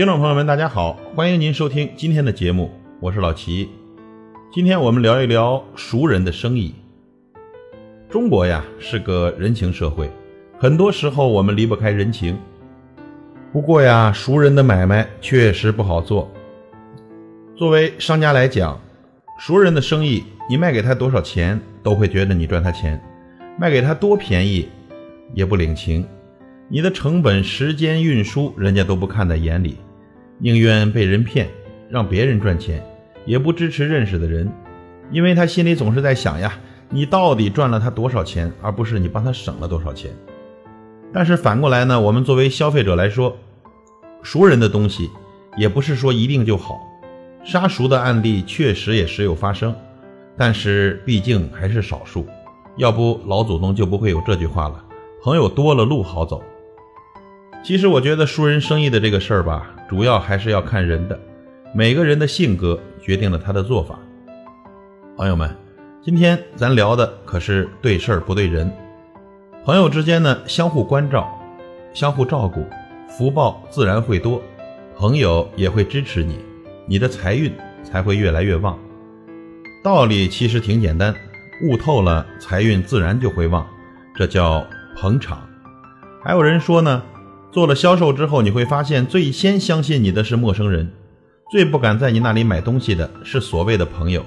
听众朋友们，大家好，欢迎您收听今天的节目，我是老齐。今天我们聊一聊熟人的生意。中国呀是个人情社会，很多时候我们离不开人情。不过呀，熟人的买卖确实不好做。作为商家来讲，熟人的生意，你卖给他多少钱，都会觉得你赚他钱；卖给他多便宜，也不领情。你的成本、时间、运输，人家都不看在眼里，宁愿被人骗，让别人赚钱，也不支持认识的人，因为他心里总是在想呀，你到底赚了他多少钱，而不是你帮他省了多少钱。但是反过来呢，我们作为消费者来说，熟人的东西也不是说一定就好，杀熟的案例确实也时有发生，但是毕竟还是少数，要不老祖宗就不会有这句话了：朋友多了路好走。其实我觉得熟人生意的这个事儿吧，主要还是要看人的，每个人的性格决定了他的做法。朋友们，今天咱聊的可是对事儿不对人。朋友之间呢，相互关照，相互照顾，福报自然会多，朋友也会支持你，你的财运才会越来越旺。道理其实挺简单，悟透了，财运自然就会旺，这叫捧场。还有人说呢。做了销售之后，你会发现最先相信你的是陌生人，最不敢在你那里买东西的是所谓的朋友，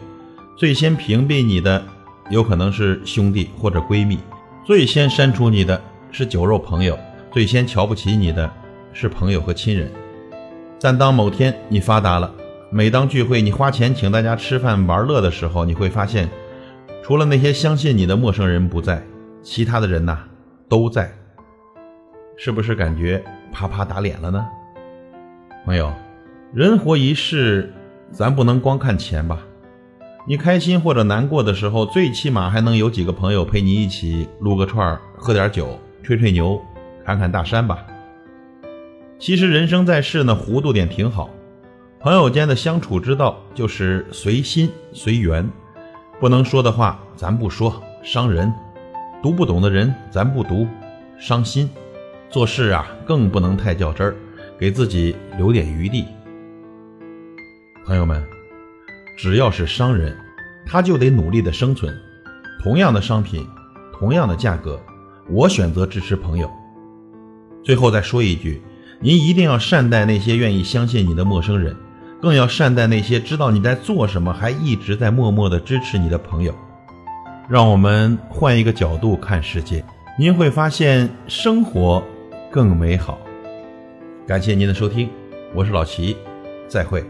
最先屏蔽你的有可能是兄弟或者闺蜜，最先删除你的是酒肉朋友，最先瞧不起你的是朋友和亲人。但当某天你发达了，每当聚会你花钱请大家吃饭玩乐的时候，你会发现，除了那些相信你的陌生人不在，其他的人呐都在。是不是感觉啪啪打脸了呢？朋友，人活一世，咱不能光看钱吧？你开心或者难过的时候，最起码还能有几个朋友陪你一起撸个串喝点酒，吹吹牛，侃侃大山吧。其实人生在世呢，糊涂点挺好。朋友间的相处之道就是随心随缘，不能说的话咱不说，伤人；读不懂的人咱不读，伤心。做事啊，更不能太较真儿，给自己留点余地。朋友们，只要是商人，他就得努力的生存。同样的商品，同样的价格，我选择支持朋友。最后再说一句，您一定要善待那些愿意相信你的陌生人，更要善待那些知道你在做什么，还一直在默默的支持你的朋友。让我们换一个角度看世界，您会发现生活。更美好。感谢您的收听，我是老齐，再会。